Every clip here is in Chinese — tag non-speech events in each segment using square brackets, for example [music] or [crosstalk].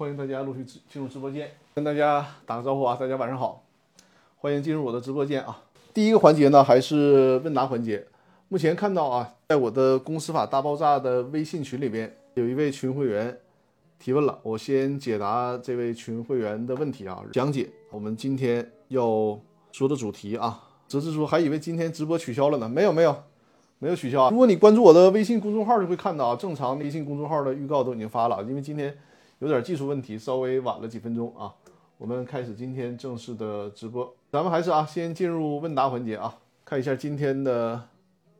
欢迎大家陆续进进入直播间，跟大家打个招呼啊！大家晚上好，欢迎进入我的直播间啊！第一个环节呢，还是问答环节。目前看到啊，在我的公司法大爆炸的微信群里边，有一位群会员提问了，我先解答这位群会员的问题啊，讲解我们今天要说的主题啊。泽志说还以为今天直播取消了呢，没有没有没有取消啊。如果你关注我的微信公众号，就会看到啊，正常微信公众号的预告都已经发了，因为今天。有点技术问题，稍微晚了几分钟啊。我们开始今天正式的直播，咱们还是啊，先进入问答环节啊，看一下今天的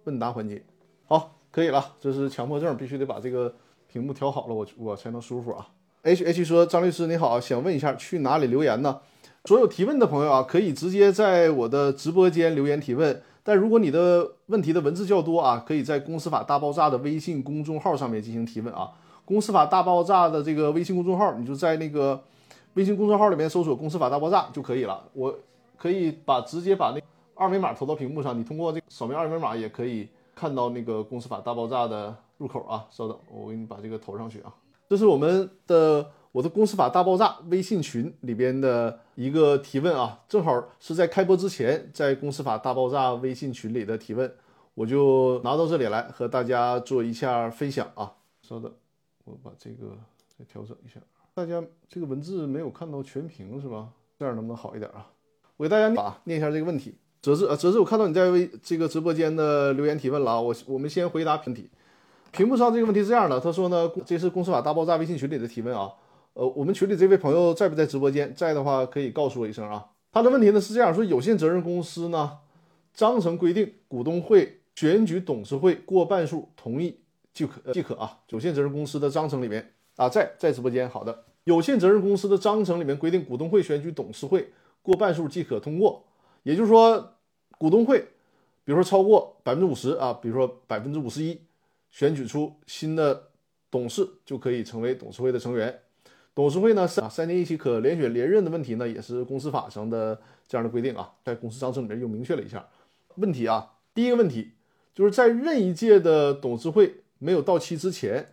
问答环节。好，可以了，这是强迫症，必须得把这个屏幕调好了，我我才能舒服啊。H H 说，张律师你好，想问一下去哪里留言呢？所有提问的朋友啊，可以直接在我的直播间留言提问，但如果你的问题的文字较多啊，可以在公司法大爆炸的微信公众号上面进行提问啊。公司法大爆炸的这个微信公众号，你就在那个微信公众号里面搜索“公司法大爆炸”就可以了。我可以把直接把那二维码投到屏幕上，你通过这扫描二维码也可以看到那个公司法大爆炸的入口啊。稍等，我给你把这个投上去啊。这是我们的我的公司法大爆炸微信群里边的一个提问啊，正好是在开播之前在公司法大爆炸微信群里的提问，我就拿到这里来和大家做一下分享啊。稍等。我把这个再调整一下，大家这个文字没有看到全屏是吧？这样能不能好一点啊？我给大家念念一下这个问题。哲志啊，哲志，我看到你在微这个直播间的留言提问了啊。我我们先回答问题。屏幕上这个问题是这样的，他说呢，这是公司法大爆炸微信群里的提问啊。呃，我们群里这位朋友在不在直播间？在的话可以告诉我一声啊。他的问题呢是这样说：有限责任公司呢章程规定，股东会选举董事会过半数同意。即可即可啊！有限责任公司的章程里面啊，在在直播间。好的，有限责任公司的章程里面规定，股东会选举董事会过半数即可通过。也就是说，股东会，比如说超过百分之五十啊，比如说百分之五十一，选举出新的董事就可以成为董事会的成员。董事会呢，三三年一期可连选连任的问题呢，也是公司法上的这样的规定啊，在公司章程里面又明确了一下。问题啊，第一个问题就是在任一届的董事会。没有到期之前，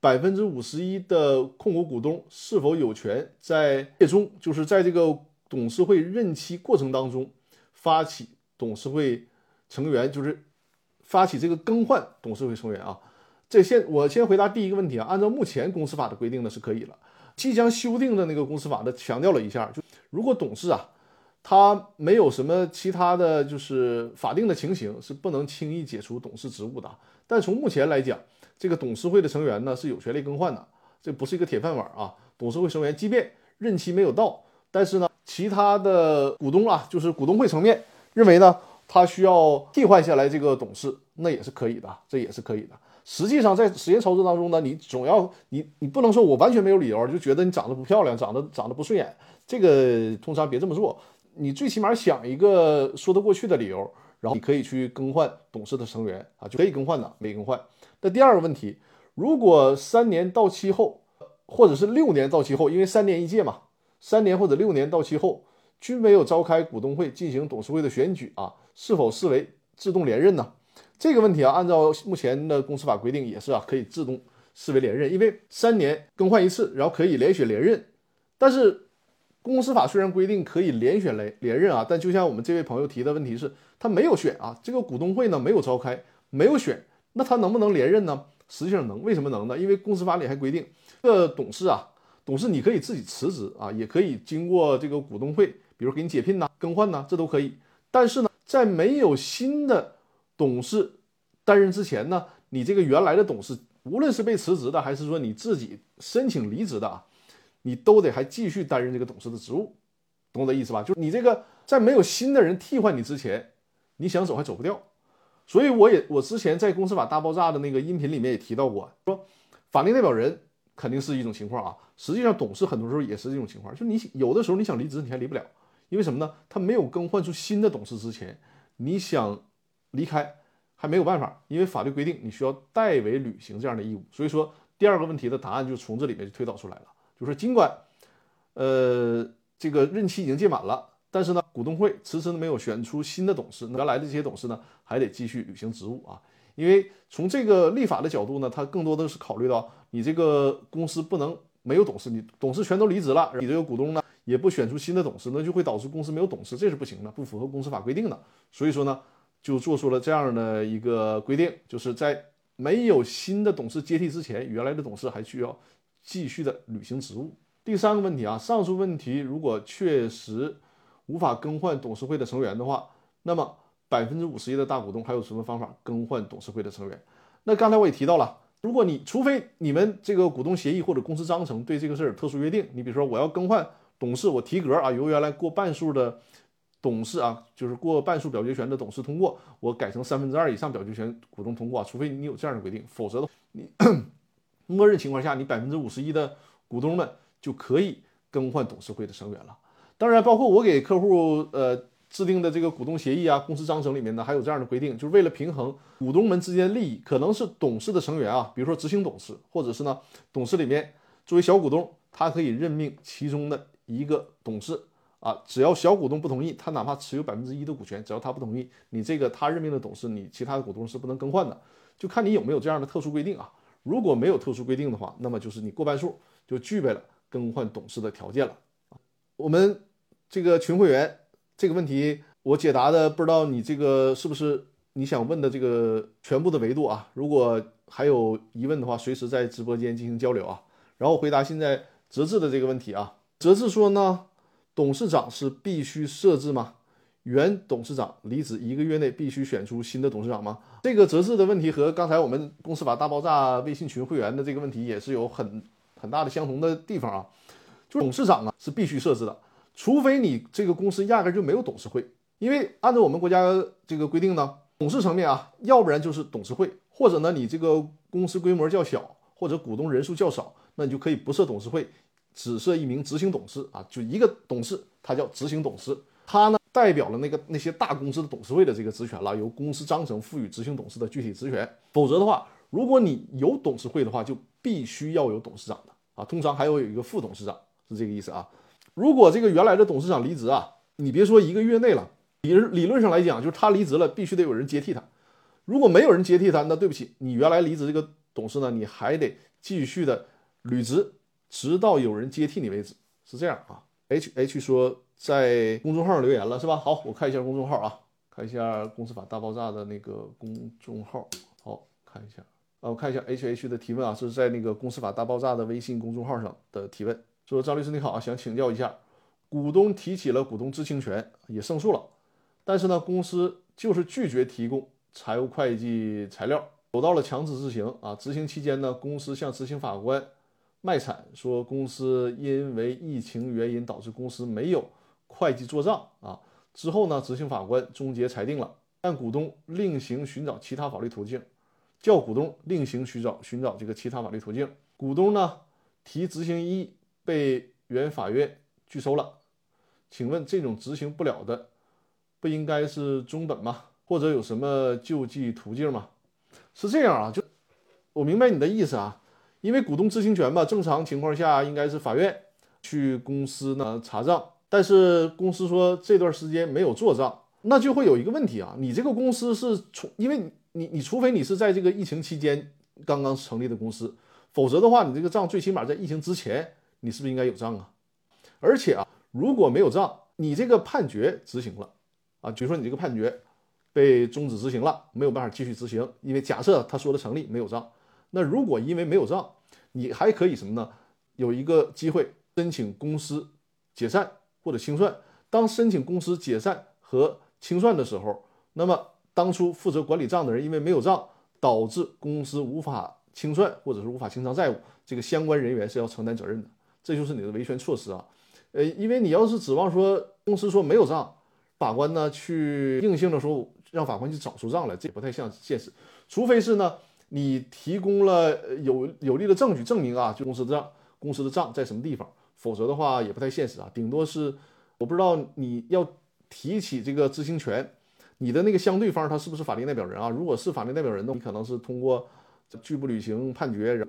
百分之五十一的控股股东是否有权在届中，就是在这个董事会任期过程当中，发起董事会成员，就是发起这个更换董事会成员啊？这先我先回答第一个问题啊。按照目前公司法的规定呢，是可以了。即将修订的那个公司法呢，强调了一下，就如果董事啊，他没有什么其他的就是法定的情形，是不能轻易解除董事职务的。但从目前来讲，这个董事会的成员呢是有权利更换的，这不是一个铁饭碗啊。董事会成员即便任期没有到，但是呢，其他的股东啊，就是股东会层面认为呢，他需要替换下来这个董事，那也是可以的，这也是可以的。实际上在实验操作当中呢，你总要你你不能说我完全没有理由，就觉得你长得不漂亮，长得长得不顺眼，这个通常别这么做。你最起码想一个说得过去的理由，然后你可以去更换董事的成员啊，就可以更换的，没更换。那第二个问题，如果三年到期后，或者是六年到期后，因为三年一届嘛，三年或者六年到期后均没有召开股东会进行董事会的选举啊，是否视为自动连任呢？这个问题啊，按照目前的公司法规定也是啊，可以自动视为连任，因为三年更换一次，然后可以连选连任。但是公司法虽然规定可以连选连连任啊，但就像我们这位朋友提的问题是，他没有选啊，这个股东会呢没有召开，没有选。那他能不能连任呢？实际上能，为什么能呢？因为公司法里还规定，这董事啊，董事你可以自己辞职啊，也可以经过这个股东会，比如给你解聘呐、更换呐，这都可以。但是呢，在没有新的董事担任之前呢，你这个原来的董事，无论是被辞职的，还是说你自己申请离职的啊，你都得还继续担任这个董事的职务，懂我的意思吧？就是你这个在没有新的人替换你之前，你想走还走不掉。所以我也我之前在公司法大爆炸的那个音频里面也提到过，说法定代表人肯定是一种情况啊，实际上董事很多时候也是这种情况，就你有的时候你想离职你还离不了，因为什么呢？他没有更换出新的董事之前，你想离开还没有办法，因为法律规定你需要代为履行这样的义务。所以说第二个问题的答案就从这里面就推导出来了，就是尽管呃这个任期已经届满了。但是呢，股东会迟迟没有选出新的董事，原来的这些董事呢，还得继续履行职务啊。因为从这个立法的角度呢，它更多的是考虑到你这个公司不能没有董事，你董事全都离职了，你这个股东呢也不选出新的董事，那就会导致公司没有董事，这是不行的，不符合公司法规定的。所以说呢，就做出了这样的一个规定，就是在没有新的董事接替之前，原来的董事还需要继续的履行职务。第三个问题啊，上述问题如果确实无法更换董事会的成员的话，那么百分之五十一的大股东还有什么方法更换董事会的成员？那刚才我也提到了，如果你除非你们这个股东协议或者公司章程对这个事儿特殊约定，你比如说我要更换董事，我提格啊，由原来过半数的董事啊，就是过半数表决权的董事通过，我改成三分之二以上表决权股东通过啊，除非你有这样的规定，否则的话你默认情况下，你百分之五十一的股东们。就可以更换董事会的成员了。当然，包括我给客户呃制定的这个股东协议啊、公司章程里面呢，还有这样的规定，就是为了平衡股东们之间利益，可能是董事的成员啊，比如说执行董事，或者是呢董事里面作为小股东，他可以任命其中的一个董事啊，只要小股东不同意，他哪怕持有百分之一的股权，只要他不同意，你这个他任命的董事，你其他的股东是不能更换的，就看你有没有这样的特殊规定啊。如果没有特殊规定的话，那么就是你过半数就具备了。更换董事的条件了！我们这个群会员这个问题我解答的，不知道你这个是不是你想问的这个全部的维度啊？如果还有疑问的话，随时在直播间进行交流啊。然后回答现在泽志的这个问题啊。泽志说呢，董事长是必须设置吗？原董事长离职一个月内必须选出新的董事长吗？这个泽志的问题和刚才我们公司法大爆炸微信群会员的这个问题也是有很。很大的相同的地方啊，就董事长啊是必须设置的，除非你这个公司压根就没有董事会，因为按照我们国家这个规定呢，董事层面啊，要不然就是董事会，或者呢你这个公司规模较小，或者股东人数较少，那你就可以不设董事会，只设一名执行董事啊，就一个董事，他叫执行董事，他呢代表了那个那些大公司的董事会的这个职权了，由公司章程赋予执行董事的具体职权，否则的话，如果你有董事会的话，就必须要有董事长的。啊，通常还有有一个副董事长，是这个意思啊。如果这个原来的董事长离职啊，你别说一个月内了，理理论上来讲，就是他离职了，必须得有人接替他。如果没有人接替他，那对不起，你原来离职这个董事呢，你还得继续的履职，直到有人接替你为止，是这样啊。H H 说在公众号留言了是吧？好，我看一下公众号啊，看一下公司法大爆炸的那个公众号，好看一下。啊，我看一下 H H 的提问啊，是在那个公司法大爆炸的微信公众号上的提问，说张律师你好啊，想请教一下，股东提起了股东知情权，也胜诉了，但是呢，公司就是拒绝提供财务会计材料，走到了强制执行啊。执行期间呢，公司向执行法官卖惨，说公司因为疫情原因导致公司没有会计做账啊。之后呢，执行法官终结裁定了，但股东另行寻找其他法律途径。叫股东另行寻找寻找这个其他法律途径。股东呢提执行异议被原法院拒收了。请问这种执行不了的，不应该是中本吗？或者有什么救济途径吗？是这样啊，就我明白你的意思啊。因为股东知情权吧，正常情况下应该是法院去公司呢查账，但是公司说这段时间没有做账，那就会有一个问题啊，你这个公司是从因为。你你除非你是在这个疫情期间刚刚成立的公司，否则的话，你这个账最起码在疫情之前，你是不是应该有账啊？而且啊，如果没有账，你这个判决执行了啊，比如说你这个判决被终止执行了，没有办法继续执行，因为假设他说的成立，没有账，那如果因为没有账，你还可以什么呢？有一个机会申请公司解散或者清算。当申请公司解散和清算的时候，那么。当初负责管理账的人因为没有账，导致公司无法清算或者是无法清偿债务，这个相关人员是要承担责任的。这就是你的维权措施啊。呃，因为你要是指望说公司说没有账，法官呢去硬性的说让法官去找出账来，这也不太像现实。除非是呢，你提供了有有力的证据证明啊，就公司的账公司的账在什么地方，否则的话也不太现实啊。顶多是我不知道你要提起这个知情权。你的那个相对方他是不是法定代表人啊？如果是法定代表人的，你可能是通过拒不履行判决，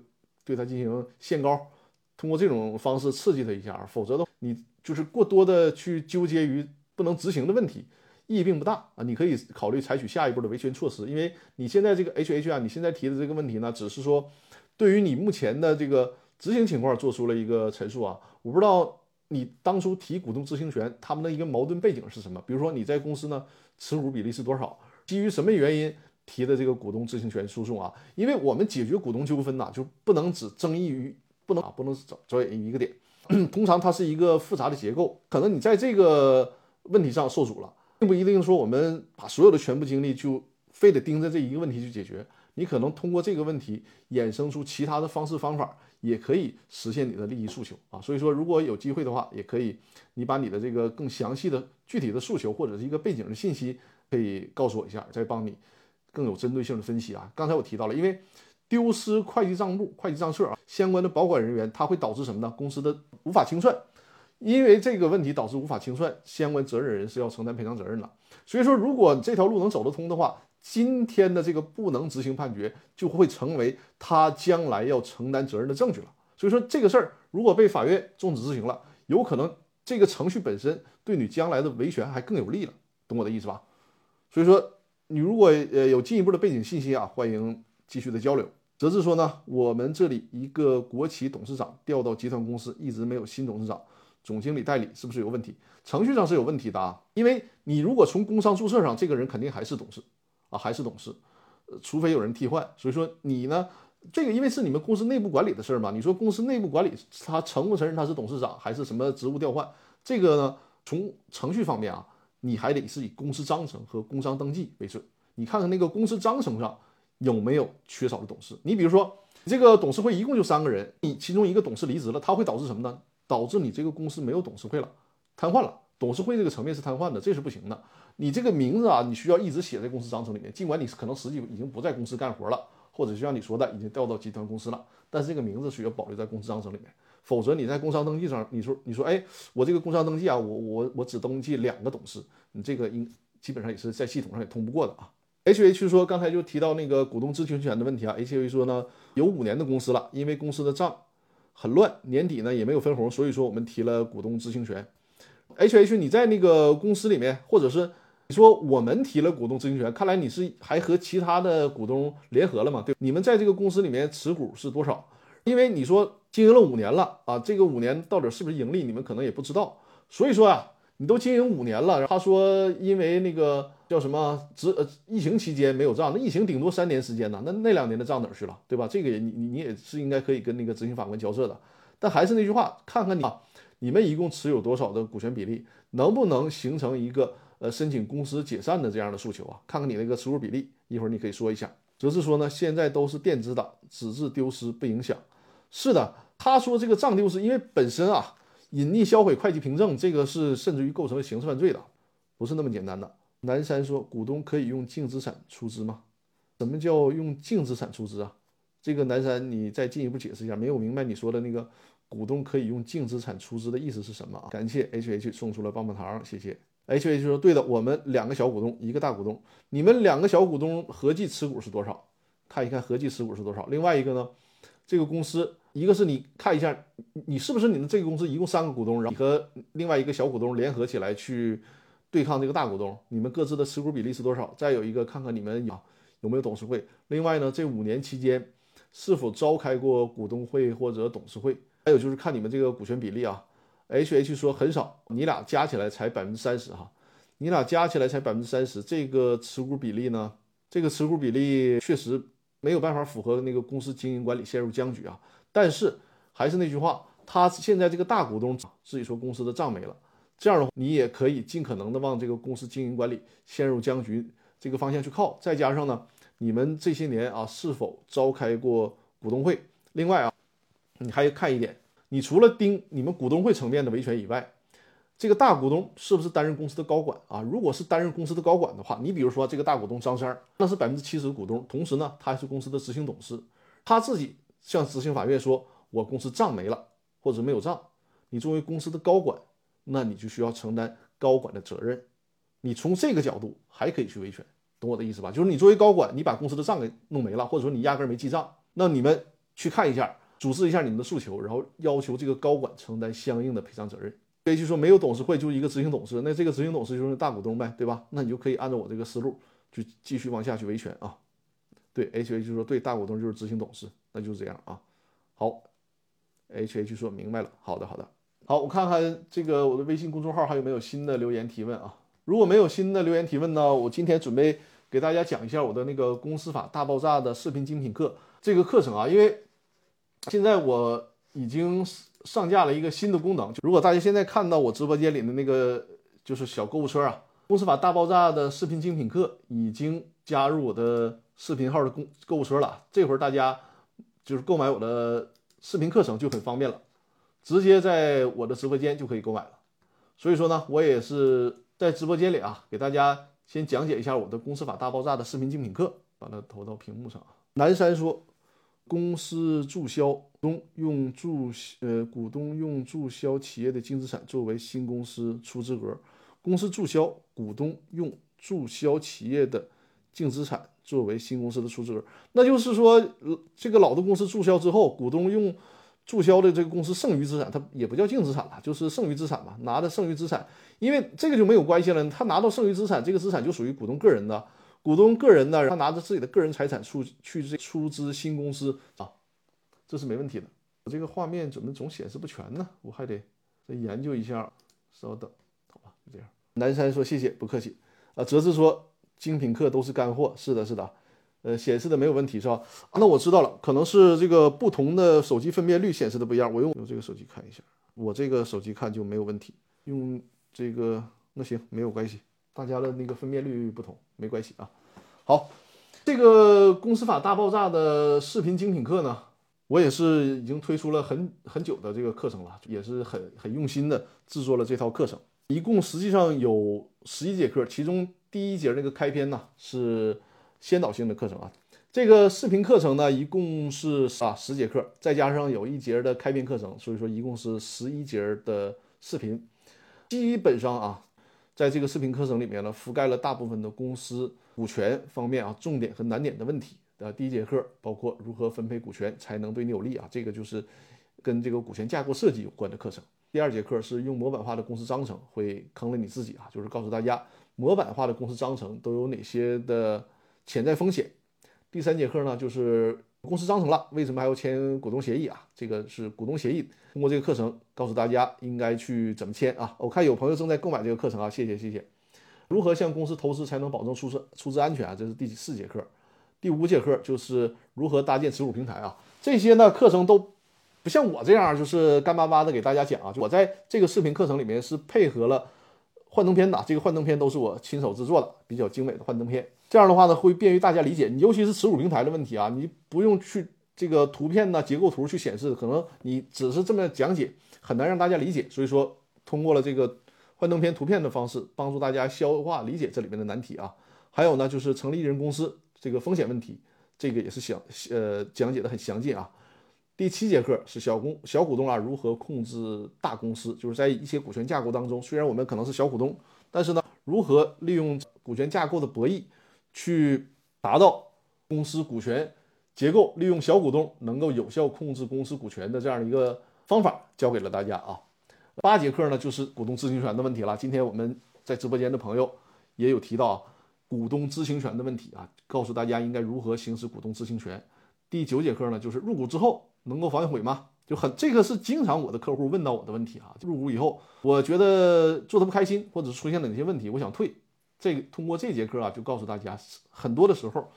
对他进行限高，通过这种方式刺激他一下。否则的，你就是过多的去纠结于不能执行的问题，意义并不大啊。你可以考虑采取下一步的维权措施，因为你现在这个 H H 啊，你现在提的这个问题呢，只是说对于你目前的这个执行情况做出了一个陈述啊。我不知道你当初提股东知情权，他们的一个矛盾背景是什么？比如说你在公司呢持股比例是多少？基于什么原因提的这个股东知情权诉讼啊？因为我们解决股东纠纷呐，就不能只争议于不能啊，不能找着眼于一个点。[clears throat] 通常它是一个复杂的结构，可能你在这个问题上受阻了，并不一定说我们把所有的全部精力就非得盯着这一个问题去解决。你可能通过这个问题衍生出其他的方式方法，也可以实现你的利益诉求啊。所以说，如果有机会的话，也可以你把你的这个更详细的具体的诉求或者是一个背景的信息，可以告诉我一下，再帮你更有针对性的分析啊。刚才我提到了，因为丢失会计账簿、会计账册啊，相关的保管人员，它会导致什么呢？公司的无法清算，因为这个问题导致无法清算，相关责任人是要承担赔偿责任的。所以说，如果这条路能走得通的话，今天的这个不能执行判决，就会成为他将来要承担责任的证据了。所以说这个事儿如果被法院终止执行了，有可能这个程序本身对你将来的维权还更有利了，懂我的意思吧？所以说你如果呃有进一步的背景信息啊，欢迎继续的交流。泽志说呢，我们这里一个国企董事长调到集团公司，一直没有新董事长，总经理代理是不是有问题？程序上是有问题的啊，因为你如果从工商注册上，这个人肯定还是董事。还是董事，除非有人替换。所以说你呢，这个因为是你们公司内部管理的事儿嘛。你说公司内部管理，他承不承认他是董事长，还是什么职务调换？这个呢，从程序方面啊，你还得是以公司章程和工商登记为准。你看看那个公司章程上有没有缺少的董事。你比如说，这个董事会一共就三个人，你其中一个董事离职了，他会导致什么呢？导致你这个公司没有董事会了，瘫痪了。董事会这个层面是瘫痪的，这是不行的。你这个名字啊，你需要一直写在公司章程里面，尽管你可能实际已经不在公司干活了，或者就像你说的，已经调到集团公司了，但是这个名字需要保留在公司章程里面，否则你在工商登记上，你说你说，哎，我这个工商登记啊，我我我只登记两个董事，你这个应基本上也是在系统上也通不过的啊。H H 说刚才就提到那个股东知情权的问题啊，H H 说呢，有五年的公司了，因为公司的账很乱，年底呢也没有分红，所以说我们提了股东知情权。H H 你在那个公司里面，或者是。你说我们提了股东知情权，看来你是还和其他的股东联合了嘛？对，你们在这个公司里面持股是多少？因为你说经营了五年了啊，这个五年到底是不是盈利，你们可能也不知道。所以说啊，你都经营五年了，他说因为那个叫什么，执呃疫情期间没有账，那疫情顶多三年时间呢，那那两年的账哪去了，对吧？这个你你你也是应该可以跟那个执行法官交涉的。但还是那句话，看看你啊，你们一共持有多少的股权比例，能不能形成一个。呃，申请公司解散的这样的诉求啊，看看你那个持股比例，一会儿你可以说一下。则是说呢，现在都是电子档，纸质丢失不影响。是的，他说这个账丢失，因为本身啊，隐匿销毁会计凭证，这个是甚至于构成刑事犯罪的，不是那么简单的。南山说，股东可以用净资产出资吗？什么叫用净资产出资啊？这个南山，你再进一步解释一下，没有明白你说的那个股东可以用净资产出资的意思是什么啊？感谢 H H 送出了棒棒糖，谢谢。H H 说：“对的，我们两个小股东，一个大股东。你们两个小股东合计持股是多少？看一看合计持股是多少。另外一个呢，这个公司，一个是你看一下，你是不是你们这个公司一共三个股东，然后你和另外一个小股东联合起来去对抗这个大股东，你们各自的持股比例是多少？再有一个，看看你们有有没有董事会。另外呢，这五年期间是否召开过股东会或者董事会？还有就是看你们这个股权比例啊。” H H 说很少，你俩加起来才百分之三十哈，你俩加起来才百分之三十，这个持股比例呢？这个持股比例确实没有办法符合那个公司经营管理陷入僵局啊。但是还是那句话，他现在这个大股东自己说公司的账没了，这样的话你也可以尽可能的往这个公司经营管理陷入僵局这个方向去靠。再加上呢，你们这些年啊是否召开过股东会？另外啊，你还要看一点。你除了盯你们股东会层面的维权以外，这个大股东是不是担任公司的高管啊？如果是担任公司的高管的话，你比如说这个大股东张三，那是百分之七十的股东，同时呢，他还是公司的执行董事，他自己向执行法院说，我公司账没了，或者没有账，你作为公司的高管，那你就需要承担高管的责任。你从这个角度还可以去维权，懂我的意思吧？就是你作为高管，你把公司的账给弄没了，或者说你压根儿没记账，那你们去看一下。组织一下你们的诉求，然后要求这个高管承担相应的赔偿责任。H 就说没有董事会，就一个执行董事，那这个执行董事就是大股东呗，对吧？那你就可以按照我这个思路去继续往下去维权啊。对，H H 就说对，大股东就是执行董事，那就是这样啊。好 H H 说明白了，好的好的，好，我看看这个我的微信公众号还有没有新的留言提问啊？如果没有新的留言提问呢，我今天准备给大家讲一下我的那个公司法大爆炸的视频精品课这个课程啊，因为现在我已经上架了一个新的功能，就如果大家现在看到我直播间里的那个就是小购物车啊，公司法大爆炸的视频精品课已经加入我的视频号的公购物车了，这会儿大家就是购买我的。视频课程就很方便了，直接在我的直播间就可以购买了。所以说呢，我也是在直播间里啊，给大家先讲解一下我的公司法大爆炸的视频精品课，把它投到屏幕上啊。南山说，公司注销中用注呃股东用注销企业的净资产作为新公司出资额，公司注销股东用注销企业的净资产。作为新公司的出资额，那就是说，这个老的公司注销之后，股东用注销的这个公司剩余资产，它也不叫净资产了，就是剩余资产嘛，拿的剩余资产，因为这个就没有关系了，他拿到剩余资产，这个资产就属于股东个人的，股东个人呢，他拿着自己的个人财产出去这出资新公司啊，这是没问题的。我这个画面怎么总显示不全呢？我还得再研究一下，稍等，好吧，就这样。南山说谢谢，不客气。啊，哲志说。精品课都是干货，是的，是的，呃，显示的没有问题，是吧？那我知道了，可能是这个不同的手机分辨率显示的不一样。我用用这个手机看一下，我这个手机看就没有问题。用这个那行没有关系，大家的那个分辨率不同没关系啊。好，这个公司法大爆炸的视频精品课呢，我也是已经推出了很很久的这个课程了，也是很很用心的制作了这套课程，一共实际上有十一节课，其中。第一节那个开篇呢是先导性的课程啊，这个视频课程呢一共是啊十节课，再加上有一节的开篇课程，所以说一共是十一节的视频。基本上啊，在这个视频课程里面呢，覆盖了大部分的公司股权方面啊重点和难点的问题。呃，第一节课包括如何分配股权才能对你有利啊，这个就是跟这个股权架构设计有关的课程。第二节课是用模板化的公司章程，会坑了你自己啊，就是告诉大家。模板化的公司章程都有哪些的潜在风险？第三节课呢，就是公司章程了，为什么还要签股东协议啊？这个是股东协议。通过这个课程，告诉大家应该去怎么签啊？我看有朋友正在购买这个课程啊，谢谢谢谢。如何向公司投资才能保证出资出资安全啊？这是第四节课。第五节课就是如何搭建持股平台啊？这些呢课程都不像我这样，就是干巴巴的给大家讲啊。我在这个视频课程里面是配合了。幻灯片的这个幻灯片都是我亲手制作的，比较精美的幻灯片。这样的话呢，会便于大家理解。你尤其是持股平台的问题啊，你不用去这个图片呢、结构图去显示，可能你只是这么讲解，很难让大家理解。所以说，通过了这个幻灯片图片的方式，帮助大家消化理解这里面的难题啊。还有呢，就是成立一人公司这个风险问题，这个也是详呃讲解的很详尽啊。第七节课是小公小股东啊如何控制大公司，就是在一些股权架构当中，虽然我们可能是小股东，但是呢，如何利用股权架构的博弈，去达到公司股权结构，利用小股东能够有效控制公司股权的这样的一个方法，教给了大家啊。八节课呢就是股东知情权的问题了。今天我们在直播间的朋友也有提到股东知情权的问题啊，告诉大家应该如何行使股东知情权。第九节课呢就是入股之后。能够反悔吗？就很这个是经常我的客户问到我的问题啊。入股以后，我觉得做的不开心，或者出现哪些问题，我想退。这个通过这节课啊，就告诉大家，很多的时候，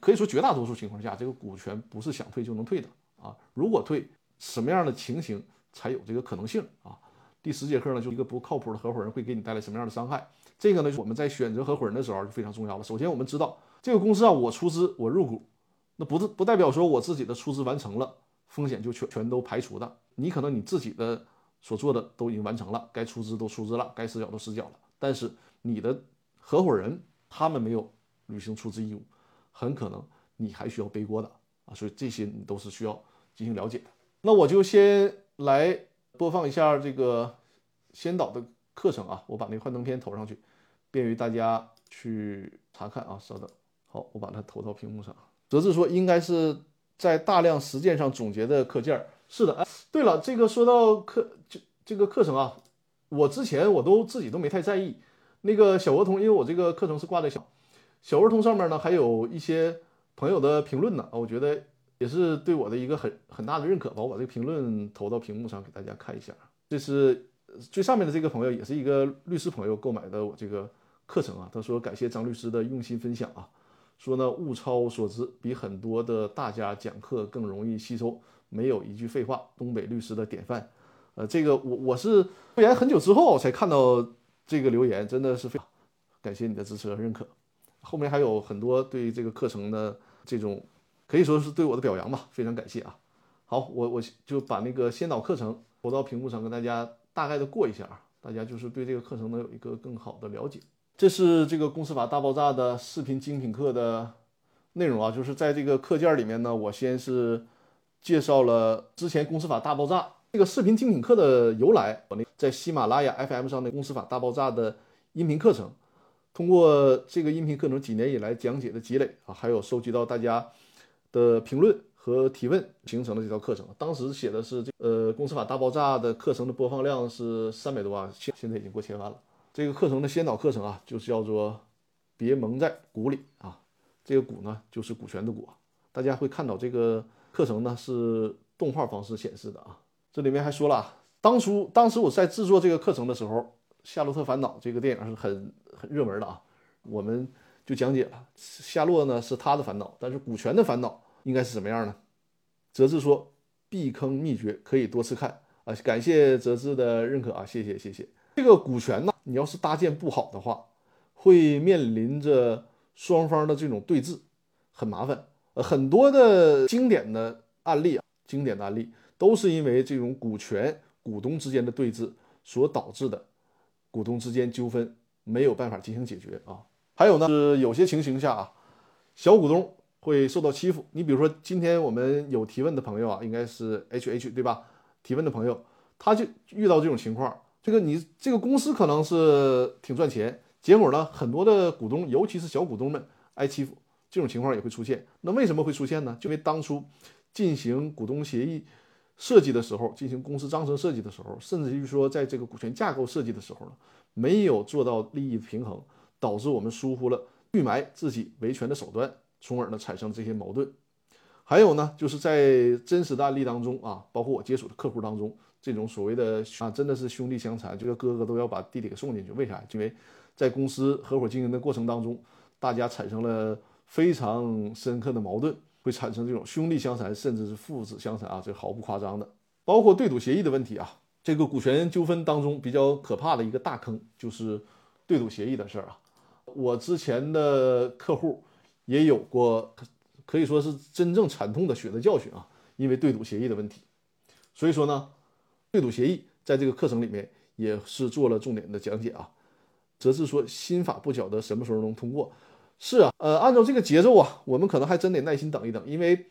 可以说绝大多数情况下，这个股权不是想退就能退的啊。如果退，什么样的情形才有这个可能性啊？第十节课呢，就一个不靠谱的合伙人会给你带来什么样的伤害？这个呢，我们在选择合伙人的时候就非常重要了。首先，我们知道这个公司啊，我出资，我入股。那不是不代表说我自己的出资完成了，风险就全全都排除的。你可能你自己的所做的都已经完成了，该出资都出资了，该死缴都死缴了。但是你的合伙人他们没有履行出资义务，很可能你还需要背锅的啊。所以这些你都是需要进行了解的。那我就先来播放一下这个先导的课程啊，我把那个幻灯片投上去，便于大家去查看啊。稍等，好，我把它投到屏幕上。则是说，应该是在大量实践上总结的课件。是的，哎，对了，这个说到课，这这个课程啊，我之前我都自己都没太在意。那个小鹅通，因为我这个课程是挂在小小鹅通上面呢，还有一些朋友的评论呢，我觉得也是对我的一个很很大的认可吧。我把这个评论投到屏幕上给大家看一下。这是最上面的这个朋友，也是一个律师朋友购买的我这个课程啊。他说感谢张律师的用心分享啊，说呢物超所值，比很多的大家讲课更容易吸收，没有一句废话，东北律师的典范。呃，这个我我是会员很久之后才看到这个留言，真的是非常感谢你的支持和认可。后面还有很多对这个课程的这种可以说是对我的表扬吧，非常感谢啊。好，我我就把那个先导课程投到屏幕上，跟大家大概的过一下啊，大家就是对这个课程能有一个更好的了解。这是这个公司法大爆炸的视频精品课的内容啊，就是在这个课件里面呢，我先是介绍了之前公司法大爆炸。这个视频精品课的由来，我那在喜马拉雅 FM 上的《公司法大爆炸》的音频课程，通过这个音频课程几年以来讲解的积累啊，还有收集到大家的评论和提问，形成了这套课程。当时写的是这呃《公司法大爆炸》的课程的播放量是三百多万，现现在已经过千万了。这个课程的先导课程啊，就是叫做“别蒙在鼓里”啊，这个“鼓”呢就是股权的“股”。大家会看到这个课程呢是动画方式显示的啊。这里面还说了，当初当时我在制作这个课程的时候，《夏洛特烦恼》这个电影是很很热门的啊，我们就讲解了夏洛呢是他的烦恼，但是股权的烦恼应该是什么样呢？泽志说避坑秘诀可以多次看啊，感谢泽志的认可啊，谢谢谢谢。这个股权呢，你要是搭建不好的话，会面临着双方的这种对峙，很麻烦。呃，很多的经典的案例啊，经典的案例。都是因为这种股权股东之间的对峙所导致的，股东之间纠纷没有办法进行解决啊。还有呢，是有些情形下啊，小股东会受到欺负。你比如说，今天我们有提问的朋友啊，应该是 H H 对吧？提问的朋友，他就遇到这种情况，这个你这个公司可能是挺赚钱，结果呢，很多的股东，尤其是小股东们挨欺负，这种情况也会出现。那为什么会出现呢？就因为当初进行股东协议。设计的时候，进行公司章程设计的时候，甚至于说在这个股权架构设计的时候呢，没有做到利益平衡，导致我们疏忽了预埋自己维权的手段，从而呢产生这些矛盾。还有呢，就是在真实的案例当中啊，包括我接触的客户当中，这种所谓的啊，真的是兄弟相残，这个哥哥都要把弟弟给送进去。为啥？因为在公司合伙经营的过程当中，大家产生了非常深刻的矛盾。会产生这种兄弟相残，甚至是父子相残啊，这毫不夸张的。包括对赌协议的问题啊，这个股权纠纷当中比较可怕的一个大坑就是对赌协议的事儿啊。我之前的客户也有过，可以说是真正惨痛的血的教训啊，因为对赌协议的问题。所以说呢，对赌协议在这个课程里面也是做了重点的讲解啊。则是说新法不晓得什么时候能通过。是啊，呃，按照这个节奏啊，我们可能还真得耐心等一等，因为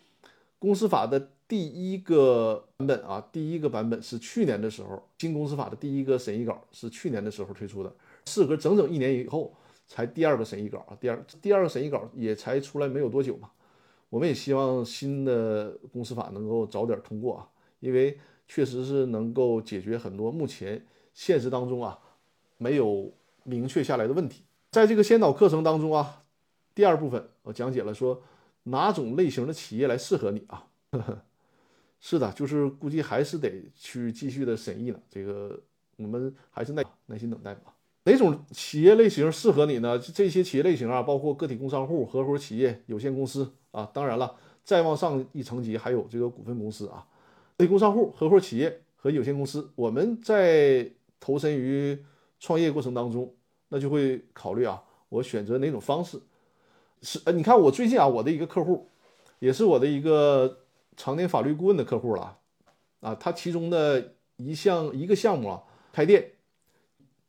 公司法的第一个版本啊，第一个版本是去年的时候，新公司法的第一个审议稿是去年的时候推出的，事隔整整一年以后才第二个审议稿啊，第二第二个审议稿也才出来没有多久嘛，我们也希望新的公司法能够早点通过啊，因为确实是能够解决很多目前现实当中啊没有明确下来的问题，在这个先导课程当中啊。第二部分我讲解了说哪种类型的企业来适合你啊？[laughs] 是的，就是估计还是得去继续的审议了。这个我们还是耐耐心等待吧。哪种企业类型适合你呢？这些企业类型啊，包括个体工商户、合伙企业、有限公司啊。当然了，再往上一层级还有这个股份公司啊。个体工商户、合伙企业和有限公司，我们在投身于创业过程当中，那就会考虑啊，我选择哪种方式。是呃，你看我最近啊，我的一个客户，也是我的一个常年法律顾问的客户了，啊，他其中的一项一个项目啊，开店，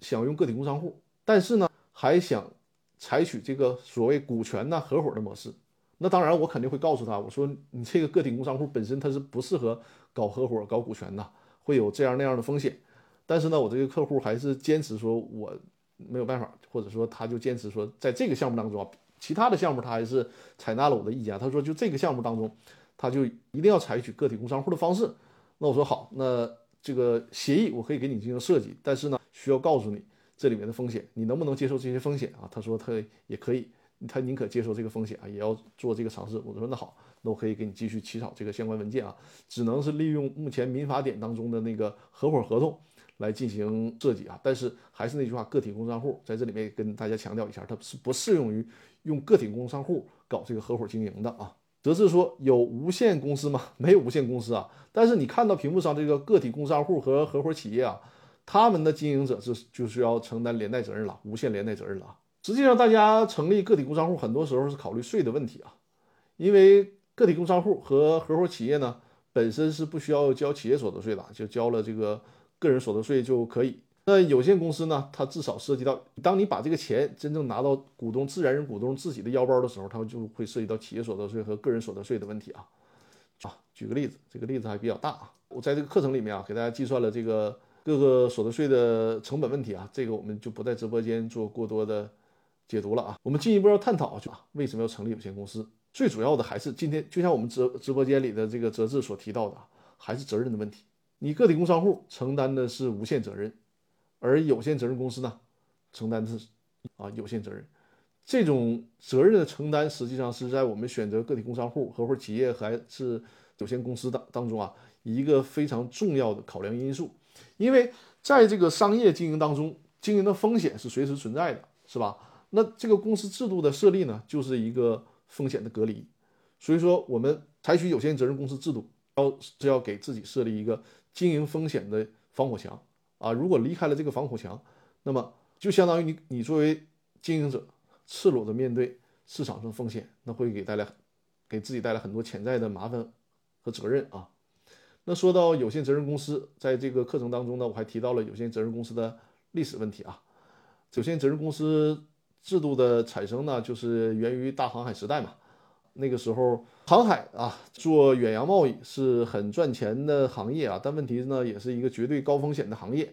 想用个体工商户，但是呢，还想采取这个所谓股权呐合伙的模式。那当然，我肯定会告诉他，我说你这个个体工商户本身它是不适合搞合伙、搞股权的，会有这样那样的风险。但是呢，我这个客户还是坚持说我没有办法，或者说他就坚持说在这个项目当中啊。其他的项目他还是采纳了我的意见，他说就这个项目当中，他就一定要采取个体工商户的方式。那我说好，那这个协议我可以给你进行设计，但是呢，需要告诉你这里面的风险，你能不能接受这些风险啊？他说他也可以，他宁可接受这个风险啊，也要做这个尝试。我说那好，那我可以给你继续起草这个相关文件啊，只能是利用目前民法典当中的那个合伙合同来进行设计啊。但是还是那句话，个体工商户在这里面跟大家强调一下，它是不适用于用个体工商户搞这个合伙经营的啊。则是说有无限公司吗？没有无限公司啊。但是你看到屏幕上这个个体工商户和合伙企业啊，他们的经营者是就是要承担连带责任了，无限连带责任了。实际上，大家成立个体工商户很多时候是考虑税的问题啊，因为个体工商户和合伙企业呢本身是不需要交企业所得税的，就交了这个个人所得税就可以。那有限公司呢？它至少涉及到，当你把这个钱真正拿到股东、自然人股东自己的腰包的时候，它就会涉及到企业所得税和个人所得税的问题啊。啊，举个例子，这个例子还比较大啊。我在这个课程里面啊，给大家计算了这个各个所得税的成本问题啊，这个我们就不在直播间做过多的解读了啊。我们进一步要探讨就啊，为什么要成立有限公司？最主要的还是今天就像我们直直播间里的这个哲志所提到的，还是责任的问题。你个体工商户承担的是无限责任。而有限责任公司呢，承担的是啊有限责任，这种责任的承担，实际上是在我们选择个体工商户、合伙企业还是有限公司当当中啊，一个非常重要的考量因素。因为在这个商业经营当中，经营的风险是随时存在的，是吧？那这个公司制度的设立呢，就是一个风险的隔离。所以说，我们采取有限责任公司制度，要是要给自己设立一个经营风险的防火墙。啊，如果离开了这个防火墙，那么就相当于你你作为经营者，赤裸的面对市场上的风险，那会给带来给自己带来很多潜在的麻烦和责任啊。那说到有限责任公司，在这个课程当中呢，我还提到了有限责任公司的历史问题啊。有限责任公司制度的产生呢，就是源于大航海时代嘛。那个时候，航海啊，做远洋贸易是很赚钱的行业啊，但问题呢，也是一个绝对高风险的行业，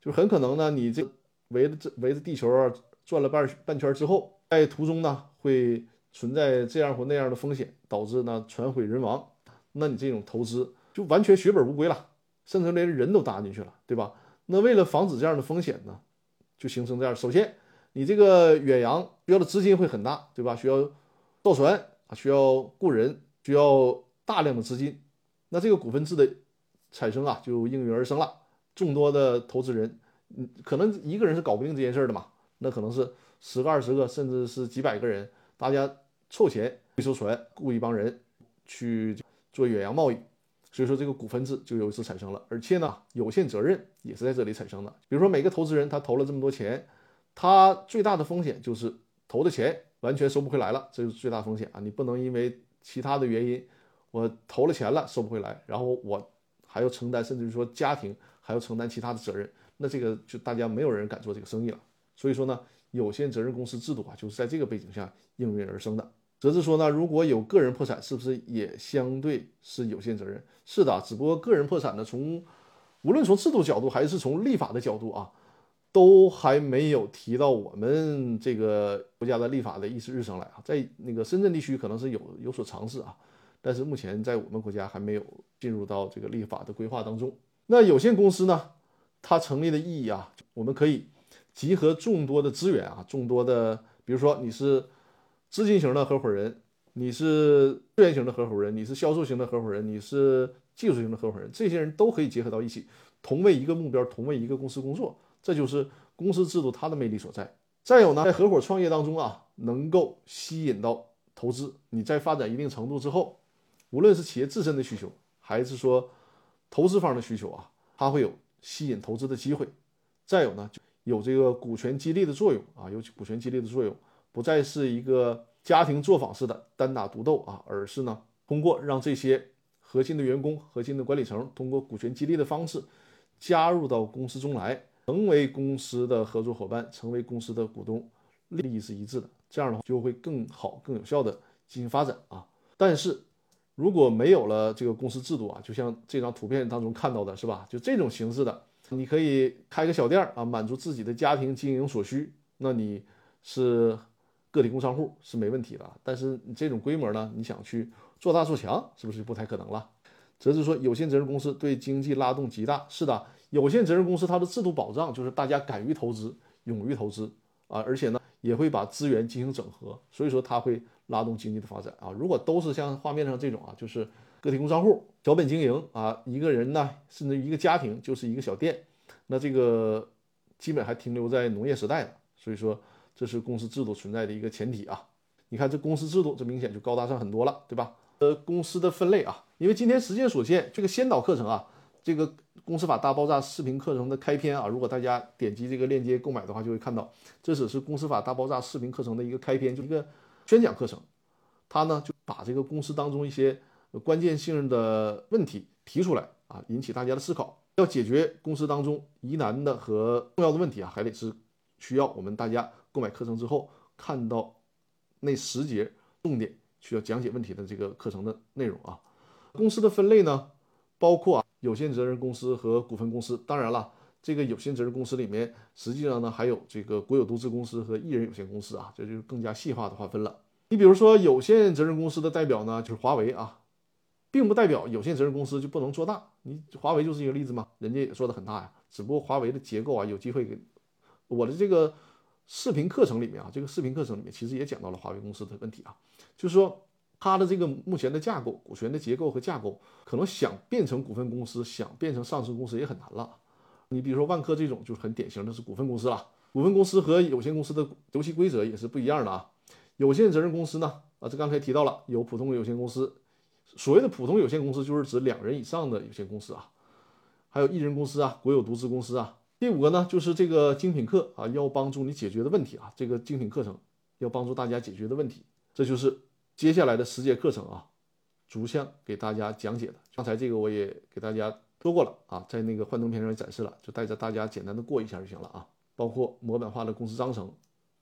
就是很可能呢，你这围着这围着地球转了半半圈之后，在途中呢会存在这样或那样的风险，导致呢船毁人亡，那你这种投资就完全血本无归了，甚至连人都搭进去了，对吧？那为了防止这样的风险呢，就形成这样，首先你这个远洋需要的资金会很大，对吧？需要造船。需要雇人，需要大量的资金，那这个股份制的产生啊，就应运而生了。众多的投资人，嗯，可能一个人是搞不定这件事的嘛，那可能是十个、二十个，甚至是几百个人，大家凑钱一艘船，雇一帮人去做远洋贸易。所以说，这个股份制就由此产生了。而且呢，有限责任也是在这里产生的。比如说，每个投资人他投了这么多钱，他最大的风险就是投的钱。完全收不回来了，这就是最大风险啊！你不能因为其他的原因，我投了钱了收不回来，然后我还要承担，甚至于说家庭还要承担其他的责任，那这个就大家没有人敢做这个生意了。所以说呢，有限责任公司制度啊，就是在这个背景下应运而生的。则是说呢，如果有个人破产，是不是也相对是有限责任？是的，只不过个人破产呢，从无论从制度角度还是从立法的角度啊。都还没有提到我们这个国家的立法的议事日程来啊，在那个深圳地区可能是有有所尝试啊，但是目前在我们国家还没有进入到这个立法的规划当中。那有限公司呢，它成立的意义啊，我们可以集合众多的资源啊，众多的，比如说你是资金型的合伙人，你是资源型的合伙人，你是销售型的合伙人，你是技术型的合伙人，这些人都可以结合到一起，同为一个目标，同为一个公司工作。这就是公司制度它的魅力所在。再有呢，在合伙创业当中啊，能够吸引到投资。你在发展一定程度之后，无论是企业自身的需求，还是说投资方的需求啊，它会有吸引投资的机会。再有呢，有这个股权激励的作用啊，有股权激励的作用，不再是一个家庭作坊式的单打独斗啊，而是呢，通过让这些核心的员工、核心的管理层通过股权激励的方式加入到公司中来。成为公司的合作伙伴，成为公司的股东，利益是一致的，这样的话就会更好、更有效的进行发展啊。但是如果没有了这个公司制度啊，就像这张图片当中看到的是吧？就这种形式的，你可以开个小店啊，满足自己的家庭经营所需，那你是个体工商户是没问题的。但是你这种规模呢，你想去做大做强，是不是就不太可能了？则是说，有限责任公司对经济拉动极大。是的。有限责任公司它的制度保障就是大家敢于投资、勇于投资啊，而且呢，也会把资源进行整合，所以说它会拉动经济的发展啊。如果都是像画面上这种啊，就是个体工商户小本经营啊，一个人呢，甚至一个家庭就是一个小店，那这个基本还停留在农业时代的，所以说这是公司制度存在的一个前提啊。你看这公司制度，这明显就高大上很多了，对吧？呃，公司的分类啊，因为今天时间所限，这个先导课程啊，这个公司法大爆炸视频课程的开篇啊，如果大家点击这个链接购买的话，就会看到，这只是公司法大爆炸视频课程的一个开篇，就一个宣讲课程。它呢就把这个公司当中一些关键性的问题提出来啊，引起大家的思考。要解决公司当中疑难的和重要的问题啊，还得是需要我们大家购买课程之后看到那十节重点。需要讲解问题的这个课程的内容啊，公司的分类呢，包括啊有限责任公司和股份公司。当然了，这个有限责任公司里面，实际上呢还有这个国有独资公司和一人有限公司啊，这就是更加细化的划分了。你比如说有限责任公司的代表呢，就是华为啊，并不代表有限责任公司就不能做大。你华为就是一个例子嘛，人家也做的很大呀，只不过华为的结构啊，有机会给我的这个。视频课程里面啊，这个视频课程里面其实也讲到了华为公司的问题啊，就是说它的这个目前的架构、股权的结构和架构，可能想变成股份公司、想变成上市公司也很难了。你比如说万科这种，就是很典型的是股份公司了。股份公司和有限公司的游戏规则也是不一样的啊。有限责任公司呢，啊，这刚才提到了有普通有限公司，所谓的普通有限公司就是指两人以上的有限公司啊，还有一人公司啊、国有独资公司啊。第五个呢，就是这个精品课啊，要帮助你解决的问题啊，这个精品课程要帮助大家解决的问题，这就是接下来的十节课程啊，逐项给大家讲解的。刚才这个我也给大家说过了啊，在那个幻灯片上也展示了，就带着大家简单的过一下就行了啊。包括模板化的公司章程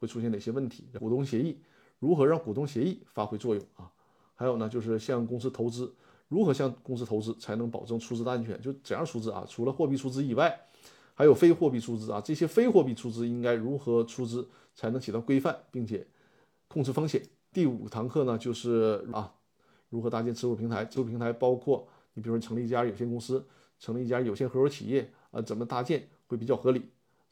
会出现哪些问题，股东协议如何让股东协议发挥作用啊？还有呢，就是向公司投资，如何向公司投资才能保证出资的安全？就怎样出资啊？除了货币出资以外。还有非货币出资啊，这些非货币出资应该如何出资才能起到规范并且控制风险？第五堂课呢，就是啊，如何搭建持股平台？持股平台包括你比如说成立一家有限公司，成立一家有限合伙企业啊，怎么搭建会比较合理，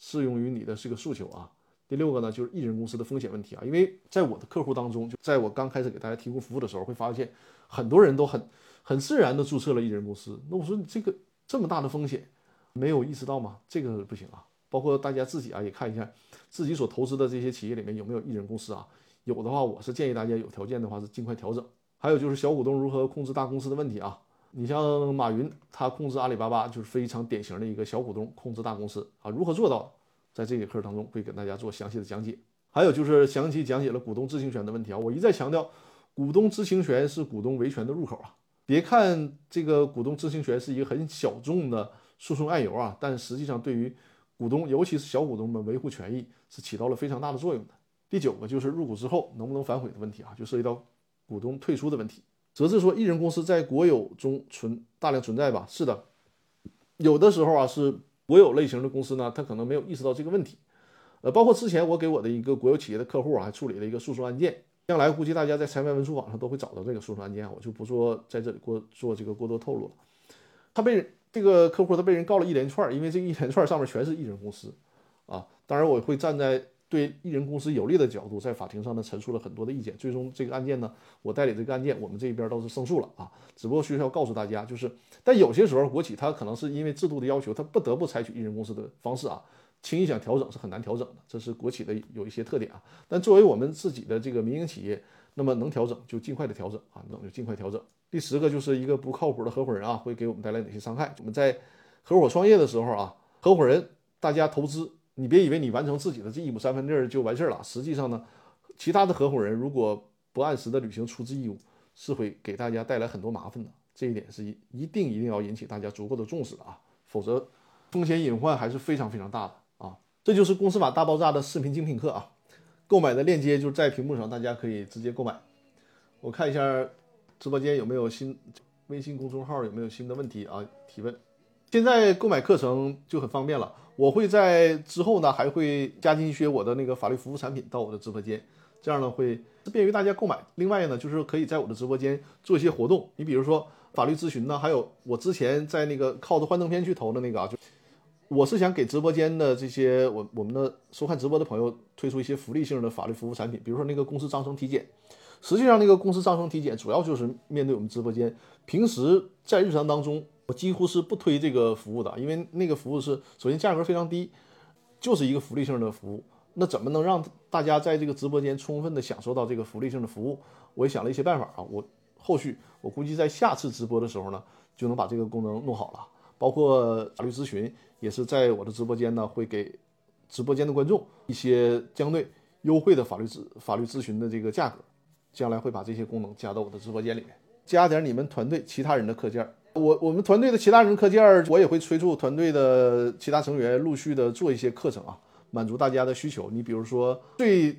适用于你的这个诉求啊？第六个呢，就是一人公司的风险问题啊，因为在我的客户当中，就在我刚开始给大家提供服务的时候，会发现很多人都很很自然的注册了一人公司。那我说你这个这么大的风险。没有意识到吗？这个不行啊！包括大家自己啊，也看一下自己所投资的这些企业里面有没有一人公司啊？有的话，我是建议大家有条件的话是尽快调整。还有就是小股东如何控制大公司的问题啊？你像马云，他控制阿里巴巴就是非常典型的一个小股东控制大公司啊。如何做到？在这节课当中会给大家做详细的讲解。还有就是详细讲解了股东知情权的问题啊。我一再强调，股东知情权是股东维权的入口啊。别看这个股东知情权是一个很小众的。诉讼案由啊，但实际上对于股东，尤其是小股东们维护权益是起到了非常大的作用的。第九个就是入股之后能不能反悔的问题啊，就涉及到股东退出的问题。则是说，一人公司在国有中存大量存在吧？是的，有的时候啊是国有类型的公司呢，他可能没有意识到这个问题。呃，包括之前我给我的一个国有企业的客户啊，还处理了一个诉讼案件。将来估计大家在裁判文书网上都会找到这个诉讼案件，我就不做在这里过做这个过多透露了。他被。这个客户他被人告了一连串，因为这一连串上面全是艺人公司，啊，当然我会站在对艺人公司有利的角度，在法庭上呢陈述了很多的意见。最终这个案件呢，我代理这个案件，我们这边倒是胜诉了啊。只不过需要告诉大家，就是，但有些时候国企它可能是因为制度的要求，它不得不采取艺人公司的方式啊，轻易想调整是很难调整的，这是国企的有一些特点啊。但作为我们自己的这个民营企业，那么能调整就尽快的调整啊，能就尽快调整。第十个就是一个不靠谱的合伙人啊，会给我们带来哪些伤害？我们在合伙创业的时候啊，合伙人大家投资，你别以为你完成自己的这一亩三分地儿就完事儿了。实际上呢，其他的合伙人如果不按时的履行出资义务，是会给大家带来很多麻烦的。这一点是一一定一定要引起大家足够的重视的啊，否则风险隐患还是非常非常大的啊。这就是公司法大爆炸的视频精品课啊，购买的链接就在屏幕上，大家可以直接购买。我看一下。直播间有没有新微信公众号有没有新的问题啊？提问。现在购买课程就很方便了，我会在之后呢还会加进一些我的那个法律服务产品到我的直播间，这样呢会便于大家购买。另外呢就是可以在我的直播间做一些活动，你比如说法律咨询呢，还有我之前在那个靠着幻灯片去投的那个啊，就我是想给直播间的这些我我们的收看直播的朋友推出一些福利性的法律服务产品，比如说那个公司章程体检。实际上，那个公司章程体检主要就是面对我们直播间。平时在日常当中，我几乎是不推这个服务的，因为那个服务是首先价格非常低，就是一个福利性的服务。那怎么能让大家在这个直播间充分的享受到这个福利性的服务？我也想了一些办法啊。我后续我估计在下次直播的时候呢，就能把这个功能弄好了。包括法律咨询，也是在我的直播间呢，会给直播间的观众一些相对优惠的法律咨法律咨询的这个价格。将来会把这些功能加到我的直播间里面，加点你们团队其他人的课件。我我们团队的其他人课件儿，我也会催促团队的其他成员陆续的做一些课程啊，满足大家的需求。你比如说最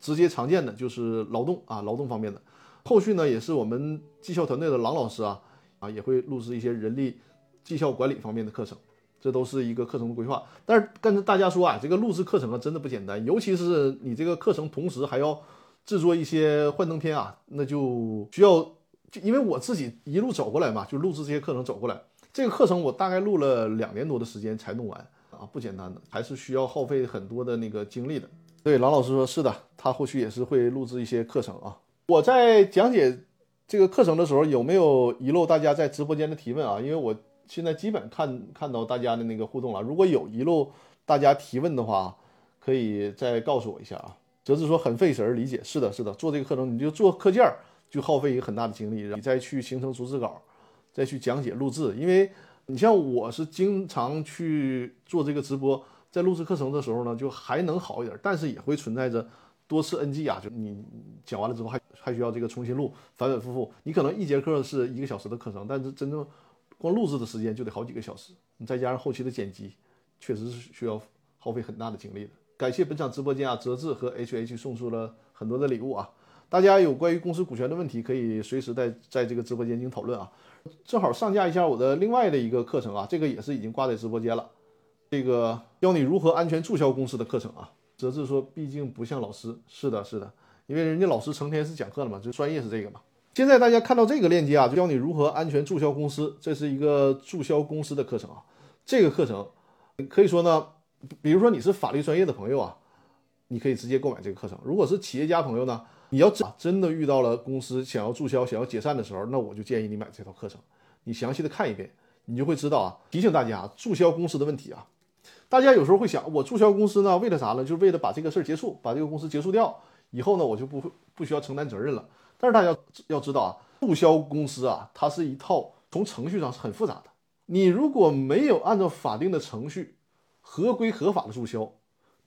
直接常见的就是劳动啊，劳动方面的。后续呢，也是我们绩效团队的郎老师啊啊，也会录制一些人力绩效管理方面的课程，这都是一个课程的规划。但是跟大家说啊，这个录制课程啊，真的不简单，尤其是你这个课程同时还要。制作一些幻灯片啊，那就需要，就因为我自己一路走过来嘛，就录制这些课程走过来。这个课程我大概录了两年多的时间才弄完啊，不简单的，还是需要耗费很多的那个精力的。对，郎老师说是的，他后续也是会录制一些课程啊。我在讲解这个课程的时候，有没有遗漏大家在直播间的提问啊？因为我现在基本看看到大家的那个互动了，如果有遗漏大家提问的话，可以再告诉我一下啊。则是说很费神理解，是的，是的，做这个课程你就做课件儿，就耗费一个很大的精力，你再去形成逐字稿，再去讲解录制。因为你像我是经常去做这个直播，在录制课程的时候呢，就还能好一点，但是也会存在着多次 NG 啊，就你讲完了之后还还需要这个重新录，反反复复。你可能一节课是一个小时的课程，但是真正光录制的时间就得好几个小时，你再加上后期的剪辑，确实是需要耗费很大的精力的。感谢本场直播间啊，泽志和 H H 送出了很多的礼物啊！大家有关于公司股权的问题，可以随时在在这个直播间进行讨论啊。正好上架一下我的另外的一个课程啊，这个也是已经挂在直播间了。这个教你如何安全注销公司的课程啊。泽志说，毕竟不像老师，是的，是的，因为人家老师成天是讲课的嘛，就专业是这个嘛。现在大家看到这个链接啊，就教你如何安全注销公司，这是一个注销公司的课程啊。这个课程可以说呢。比如说你是法律专业的朋友啊，你可以直接购买这个课程。如果是企业家朋友呢，你要真真的遇到了公司想要注销、想要解散的时候，那我就建议你买这套课程，你详细的看一遍，你就会知道啊。提醒大家，注销公司的问题啊，大家有时候会想，我注销公司呢，为了啥呢？就是为了把这个事儿结束，把这个公司结束掉，以后呢，我就不会不需要承担责任了。但是大家要知道啊，注销公司啊，它是一套从程序上是很复杂的，你如果没有按照法定的程序。合规合法的注销，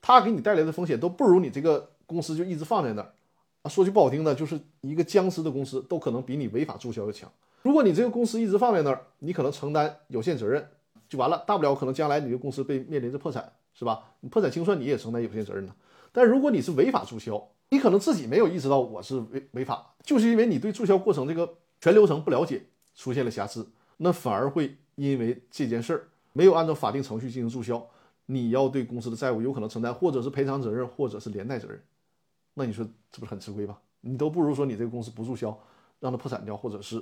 它给你带来的风险都不如你这个公司就一直放在那儿啊。说句不好听的，就是一个僵尸的公司都可能比你违法注销要强。如果你这个公司一直放在那儿，你可能承担有限责任就完了，大不了可能将来你的公司被面临着破产，是吧？你破产清算你也承担有限责任呢。但如果你是违法注销，你可能自己没有意识到我是违违法，就是因为你对注销过程这个全流程不了解，出现了瑕疵，那反而会因为这件事儿没有按照法定程序进行注销。你要对公司的债务有可能承担，或者是赔偿责任，或者是连带责任，那你说这不是很吃亏吧？你都不如说你这个公司不注销，让它破产掉，或者是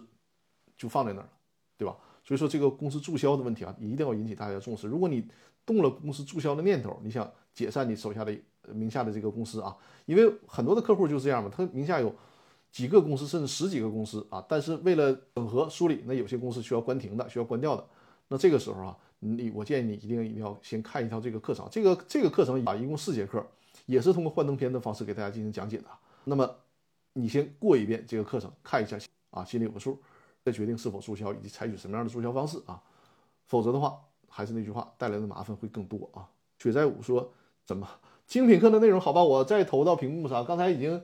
就放在那儿了，对吧？所以说这个公司注销的问题啊，一定要引起大家重视。如果你动了公司注销的念头，你想解散你手下的名下的这个公司啊，因为很多的客户就是这样嘛，他名下有几个公司，甚至十几个公司啊，但是为了整合梳理，那有些公司需要关停的，需要关掉的，那这个时候啊。你我建议你一定一定要先看一套这个课程，这个这个课程啊一共四节课，也是通过幻灯片的方式给大家进行讲解的。那么你先过一遍这个课程，看一下啊，心里有个数，再决定是否注销以及采取什么样的注销方式啊。否则的话，还是那句话，带来的麻烦会更多啊。雪在五说怎么精品课的内容好吧？我再投到屏幕上，刚才已经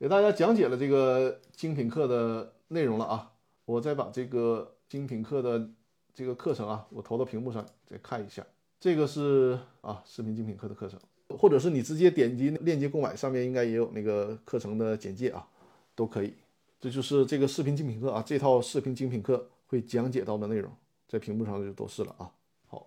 给大家讲解了这个精品课的内容了啊。我再把这个精品课的。这个课程啊，我投到屏幕上再看一下。这个是啊，视频精品课的课程，或者是你直接点击链接购买，上面应该也有那个课程的简介啊，都可以。这就是这个视频精品课啊，这套视频精品课会讲解到的内容，在屏幕上就都是了啊。好，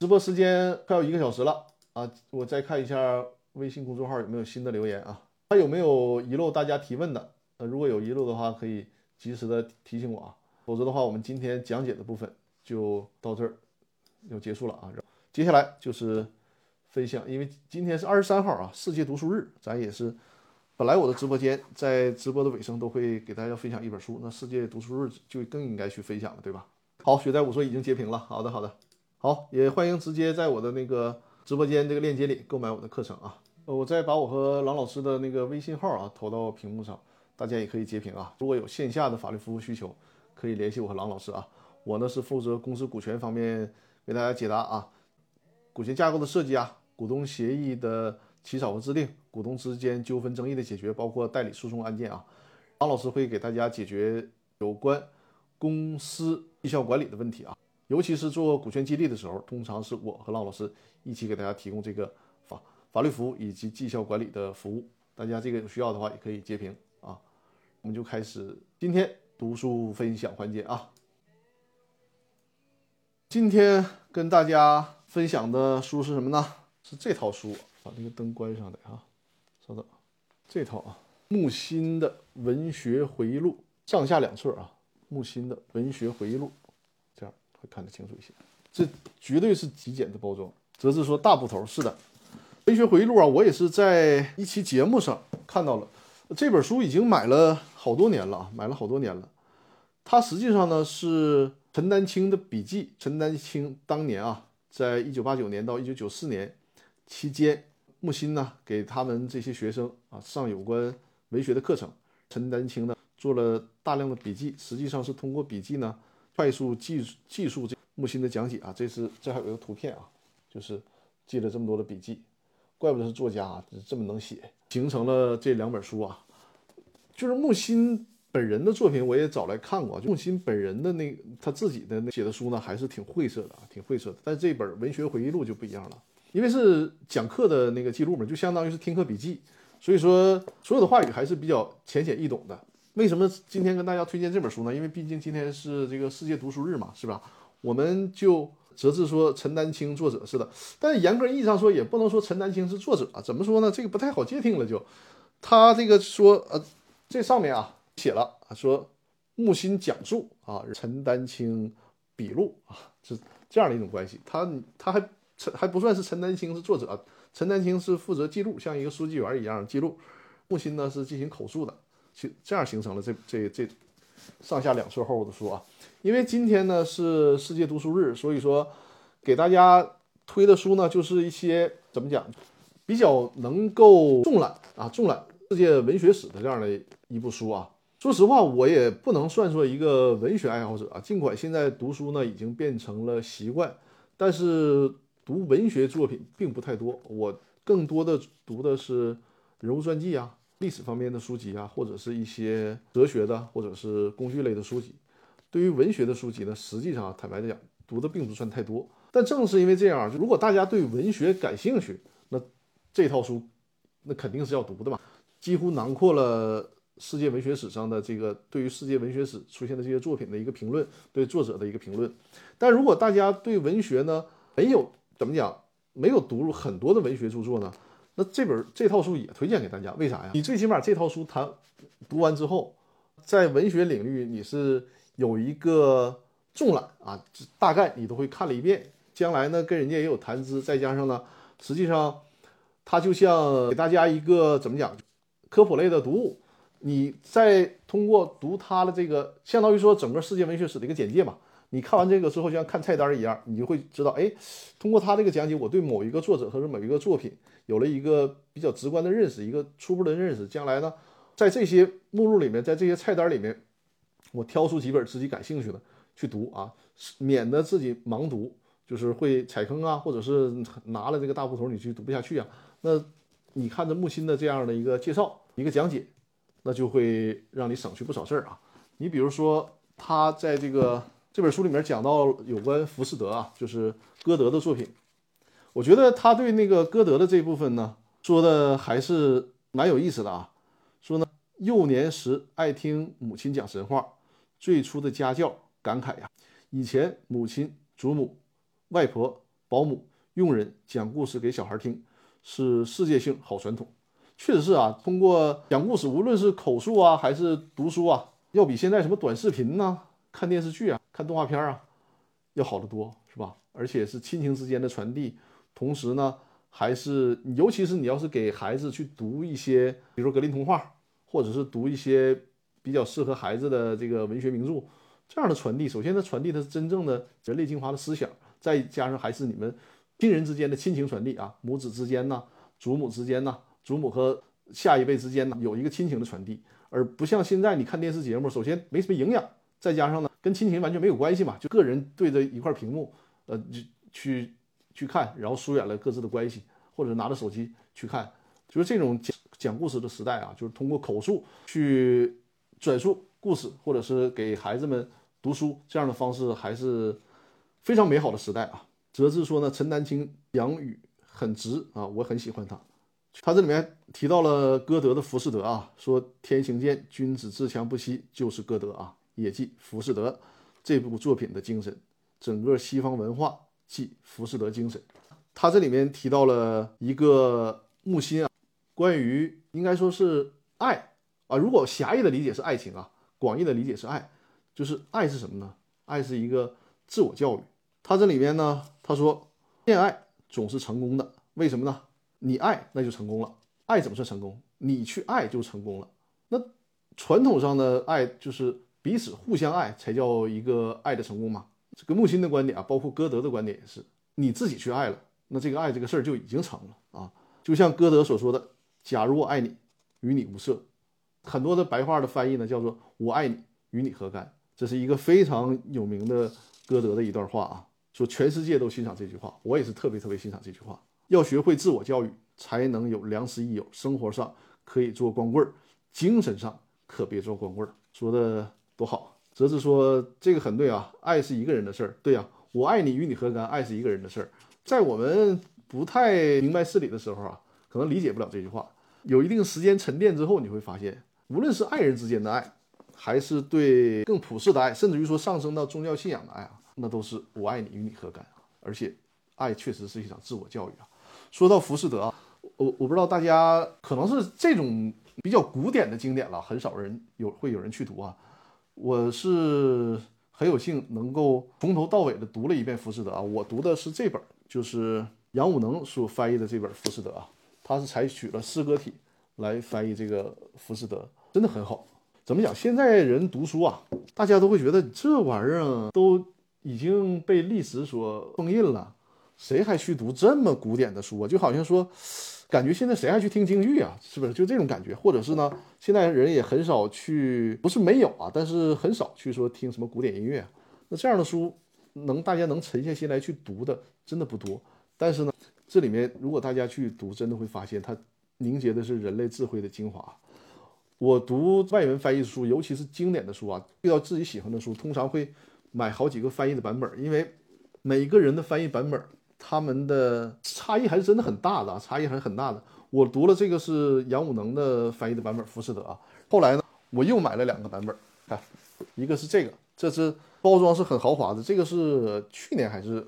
直播时间快要一个小时了啊，我再看一下微信公众号有没有新的留言啊，还有没有遗漏大家提问的？呃，如果有遗漏的话，可以及时的提醒我啊，否则的话，我们今天讲解的部分。就到这儿，就结束了啊。接下来就是分享，因为今天是二十三号啊，世界读书日，咱也是本来我的直播间在直播的尾声都会给大家分享一本书，那世界读书日就更应该去分享了，对吧？好，雪在我说已经截屏了，好的好的，好，也欢迎直接在我的那个直播间这个链接里购买我的课程啊。呃，我再把我和郎老师的那个微信号啊投到屏幕上，大家也可以截屏啊。如果有线下的法律服务需求，可以联系我和郎老师啊。我呢是负责公司股权方面为大家解答啊，股权架构的设计啊，股东协议的起草和制定，股东之间纠纷争议的解决，包括代理诉讼案件啊。郎老师会给大家解决有关公司绩效管理的问题啊，尤其是做股权激励的时候，通常是我和郎老师一起给大家提供这个。法律服务以及绩效管理的服务，大家这个有需要的话也可以截屏啊。我们就开始今天读书分享环节啊。今天跟大家分享的书是什么呢？是这套书，把这个灯关上的啊。稍等，这套啊，木心的文学回忆录，上下两册啊。木心的文学回忆录，这样会看得清楚一些。这绝对是极简的包装。则是说大部头，是的。文学回忆录啊，我也是在一期节目上看到了这本书，已经买了好多年了啊，买了好多年了。它实际上呢是陈丹青的笔记。陈丹青当年啊，在一九八九年到一九九四年期间，木心呢给他们这些学生啊上有关文学的课程。陈丹青呢做了大量的笔记，实际上是通过笔记呢快速记记述这木心的讲解啊。这是这还有一个图片啊，就是记了这么多的笔记。怪不得是作家，这么能写，形成了这两本书啊。就是木心本人的作品，我也找来看过。木心本人的那他自己的那写的书呢，还是挺晦涩的啊，挺晦涩的。但这本文学回忆录就不一样了，因为是讲课的那个记录嘛，就相当于是听课笔记，所以说所有的话语还是比较浅显易懂的。为什么今天跟大家推荐这本书呢？因为毕竟今天是这个世界读书日嘛，是吧？我们就。折至说陈丹青作者是的，但严格意义上说也不能说陈丹青是作者啊，怎么说呢？这个不太好界定了。就他这个说，呃，这上面啊写了，说木心讲述啊，陈丹青笔录啊，是这样的一种关系。他他还陈还不算是陈丹青是作者，陈丹青是负责记录，像一个书记员一样记录，木心呢是进行口述的，就这样形成了这这这上下两册厚的书啊。因为今天呢是世界读书日，所以说给大家推的书呢，就是一些怎么讲，比较能够纵览啊，纵览世界文学史的这样的一部书啊。说实话，我也不能算作一个文学爱好者啊，尽管现在读书呢已经变成了习惯，但是读文学作品并不太多。我更多的读的是人物传记啊、历史方面的书籍啊，或者是一些哲学的或者是工具类的书籍。对于文学的书籍呢，实际上坦白的讲，读的并不算太多。但正是因为这样，如果大家对文学感兴趣，那这套书那肯定是要读的嘛。几乎囊括了世界文学史上的这个对于世界文学史出现的这些作品的一个评论，对作者的一个评论。但如果大家对文学呢没有怎么讲，没有读入很多的文学著作呢，那这本这套书也推荐给大家。为啥呀？你最起码这套书它读完之后，在文学领域你是。有一个纵览啊，大概你都会看了一遍。将来呢，跟人家也有谈资，再加上呢，实际上它就像给大家一个怎么讲科普类的读物。你再通过读它的这个，相当于说整个世界文学史的一个简介嘛。你看完这个之后，就像看菜单一样，你就会知道，哎，通过他这个讲解，我对某一个作者或者某一个作品有了一个比较直观的认识，一个初步的认识。将来呢，在这些目录里面，在这些菜单里面。我挑出几本自己感兴趣的去读啊，免得自己盲读，就是会踩坑啊，或者是 [laughs] 拿了这个大部头你去读不下去啊。那你看着木心的这样的一个介绍、一个讲解，那就会让你省去不少事儿啊。你比如说他在这个这本书里面讲到有关浮士德啊，就是歌德的作品，我觉得他对那个歌德的这部分呢说的还是蛮有意思的啊，说呢幼年时爱听母亲讲神话。最初的家教感慨呀，以前母亲、祖母、外婆、保姆、佣人讲故事给小孩听，是世界性好传统。确实是啊，通过讲故事，无论是口述啊，还是读书啊，要比现在什么短视频呐、看电视剧啊、看动画片啊，要好得多，是吧？而且是亲情之间的传递。同时呢，还是尤其是你要是给孩子去读一些，比如说格林童话，或者是读一些比较适合孩子的这个文学名著，这样的传递，首先它传递的是真正的人类精华的思想，再加上还是你们亲人之间的亲情传递啊，母子之间呢，祖母之间呢，祖母和下一辈之间呢，有一个亲情的传递，而不像现在你看电视节目，首先没什么营养，再加上呢，跟亲情完全没有关系嘛，就个人对着一块屏幕，呃，就去。去看，然后疏远了各自的关系，或者拿着手机去看，就是这种讲讲故事的时代啊，就是通过口述去转述故事，或者是给孩子们读书这样的方式，还是非常美好的时代啊。哲志说呢，陈丹青讲语很直啊，我很喜欢他。他这里面提到了歌德的《浮士德》啊，说天行健，君子自强不息，就是歌德啊，也即《浮士德》这部作品的精神，整个西方文化。即浮士德精神，他这里面提到了一个木心啊，关于应该说是爱啊，如果狭义的理解是爱情啊，广义的理解是爱，就是爱是什么呢？爱是一个自我教育。他这里面呢，他说恋爱总是成功的，为什么呢？你爱那就成功了，爱怎么算成功？你去爱就成功了。那传统上的爱就是彼此互相爱才叫一个爱的成功嘛。这个木心的观点啊，包括歌德的观点也是，你自己去爱了，那这个爱这个事儿就已经成了啊。就像歌德所说的：“假如我爱你，与你无涉。”很多的白话的翻译呢，叫做“我爱你，与你何干”。这是一个非常有名的歌德的一段话啊，说全世界都欣赏这句话，我也是特别特别欣赏这句话。要学会自我教育，才能有良师益友。生活上可以做光棍儿，精神上可别做光棍儿。说的多好。哲子说这个很对啊，爱是一个人的事儿。对呀，我爱你与你何干？爱是一个人的事儿。在我们不太明白事理的时候啊，可能理解不了这句话。有一定时间沉淀之后，你会发现，无论是爱人之间的爱，还是对更普世的爱，甚至于说上升到宗教信仰的爱啊，那都是我爱你与你何干啊？而且，爱确实是一场自我教育啊。说到浮士德啊，我我不知道大家可能是这种比较古典的经典了，很少人有会有人去读啊。我是很有幸能够从头到尾的读了一遍《浮士德》啊，我读的是这本，就是杨武能所翻译的这本《浮士德》啊，他是采取了诗歌体来翻译这个《浮士德》，真的很好。怎么讲？现在人读书啊，大家都会觉得这玩意儿都已经被历史所封印了，谁还去读这么古典的书啊？就好像说。感觉现在谁还去听京剧啊？是不是就这种感觉？或者是呢？现在人也很少去，不是没有啊，但是很少去说听什么古典音乐。那这样的书，能大家能沉下心来去读的，真的不多。但是呢，这里面如果大家去读，真的会发现它凝结的是人类智慧的精华。我读外文翻译书，尤其是经典的书啊，遇到自己喜欢的书，通常会买好几个翻译的版本，因为每个人的翻译版本。他们的差异还是真的很大的啊，差异还是很大的。我读了这个是杨武能的翻译的版本《浮士德》啊，后来呢，我又买了两个版本，看，一个是这个，这是包装是很豪华的，这个是去年还是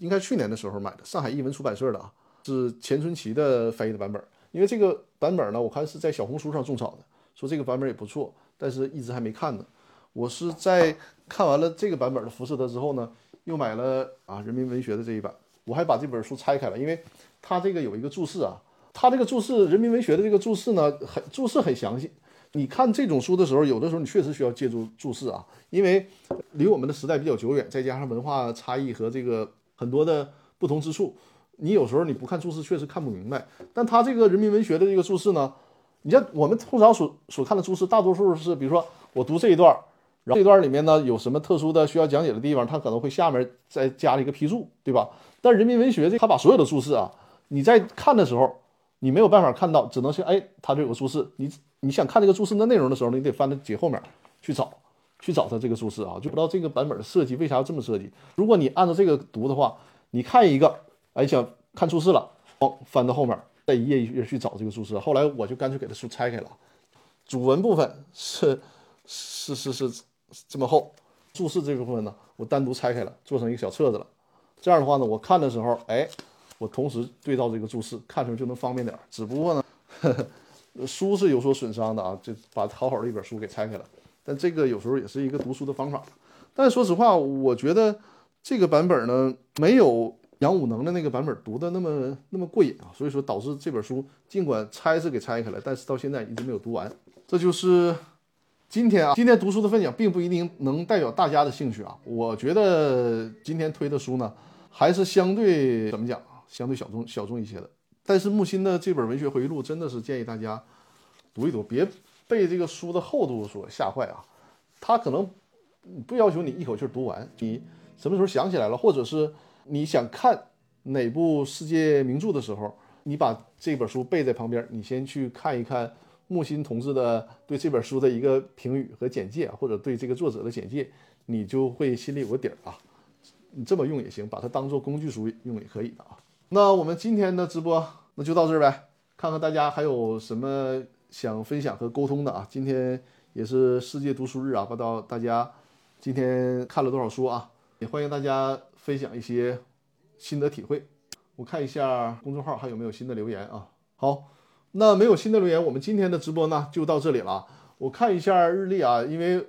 应该去年的时候买的，上海译文出版社的啊，是钱春奇的翻译的版本。因为这个版本呢，我看是在小红书上种草的，说这个版本也不错，但是一直还没看呢。我是在看完了这个版本的《浮士德》之后呢，又买了啊人民文学的这一版。我还把这本书拆开了，因为它这个有一个注释啊，它这个注释人民文学的这个注释呢，很注释很详细。你看这种书的时候，有的时候你确实需要借助注释啊，因为离我们的时代比较久远，再加上文化差异和这个很多的不同之处，你有时候你不看注释确实看不明白。但它这个人民文学的这个注释呢，你像我们通常所所看的注释，大多数是比如说我读这一段。然后这段里面呢有什么特殊的需要讲解的地方，他可能会下面再加了一个批注，对吧？但人民文学这他把所有的注释啊，你在看的时候你没有办法看到，只能是哎，他这有个注释，你你想看这个注释的内容的时候，你得翻到解后面去找，去找他这个注释啊，就不知道这个版本的设计为啥要这么设计。如果你按照这个读的话，你看一个，哎，想看注释了，哦，翻到后面再一页一页去找这个注释。后来我就干脆给他书拆开了，主文部分是是是是。这么厚，注释这部分呢，我单独拆开了，做成一个小册子了。这样的话呢，我看的时候，哎，我同时对照这个注释，看出来就能方便点。只不过呢，呵 [laughs] 呵书是有所损伤的啊，就把好好的一本书给拆开了。但这个有时候也是一个读书的方法。但说实话，我觉得这个版本呢，没有杨武能的那个版本读的那么那么过瘾啊，所以说导致这本书尽管拆是给拆开了，但是到现在一直没有读完。这就是今天啊，今天读书的分享并不一定能代表大家的兴趣啊。我觉得今天推的书呢，还是相对怎么讲，相对小众小众一些的。但是木心的这本文学回忆录真的是建议大家读一读，别被这个书的厚度所吓坏啊。他可能不要求你一口气读完，你。什么时候想起来了，或者是你想看哪部世界名著的时候，你把这本书背在旁边，你先去看一看木心同志的对这本书的一个评语和简介，或者对这个作者的简介，你就会心里有个底儿啊。你这么用也行，把它当做工具书用也可以的啊。那我们今天的直播那就到这儿呗，看看大家还有什么想分享和沟通的啊。今天也是世界读书日啊，不知道大家今天看了多少书啊？也欢迎大家分享一些心得体会。我看一下公众号还有没有新的留言啊？好，那没有新的留言，我们今天的直播呢就到这里了。我看一下日历啊，因为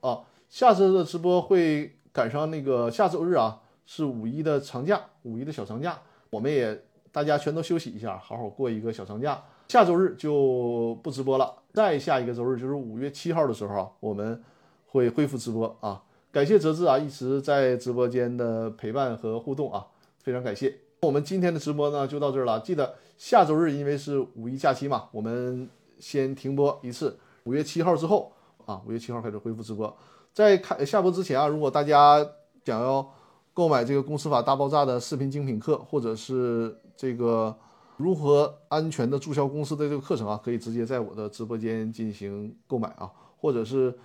啊，下次的直播会赶上那个下周日啊，是五一的长假，五一的小长假，我们也大家全都休息一下，好好过一个小长假。下周日就不直播了，再下一个周日就是五月七号的时候啊，我们会恢复直播啊。感谢泽志啊，一直在直播间的陪伴和互动啊，非常感谢。我们今天的直播呢就到这儿了。记得下周日因为是五一假期嘛，我们先停播一次。五月七号之后啊，五月七号开始恢复直播。在开下播之前啊，如果大家想要购买这个《公司法大爆炸》的视频精品课，或者是这个如何安全的注销公司的这个课程啊，可以直接在我的直播间进行购买啊，或者是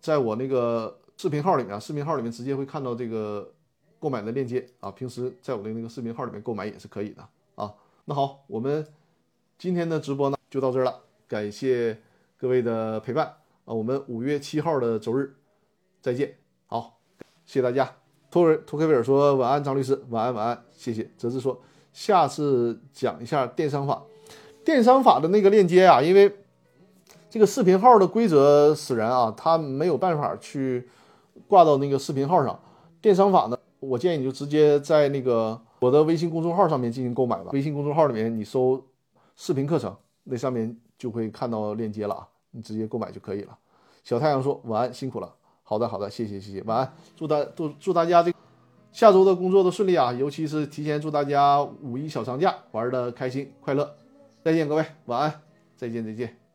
在我那个。视频号里面，视频号里面直接会看到这个购买的链接啊。平时在我的那个视频号里面购买也是可以的啊。那好，我们今天的直播呢就到这儿了，感谢各位的陪伴啊。我们五月七号的周日再见，好，谢谢大家。托尔托克维尔说晚安，张律师晚安晚安，谢谢。哲志说下次讲一下电商法，电商法的那个链接啊，因为这个视频号的规则使然啊，他没有办法去。挂到那个视频号上，电商法呢？我建议你就直接在那个我的微信公众号上面进行购买吧。微信公众号里面你搜视频课程，那上面就会看到链接了啊，你直接购买就可以了。小太阳说晚安，辛苦了。好的，好的，谢谢，谢谢，晚安。祝大祝祝大家这下周的工作都顺利啊，尤其是提前祝大家五一小长假玩的开心快乐。再见，各位，晚安，再见，再见。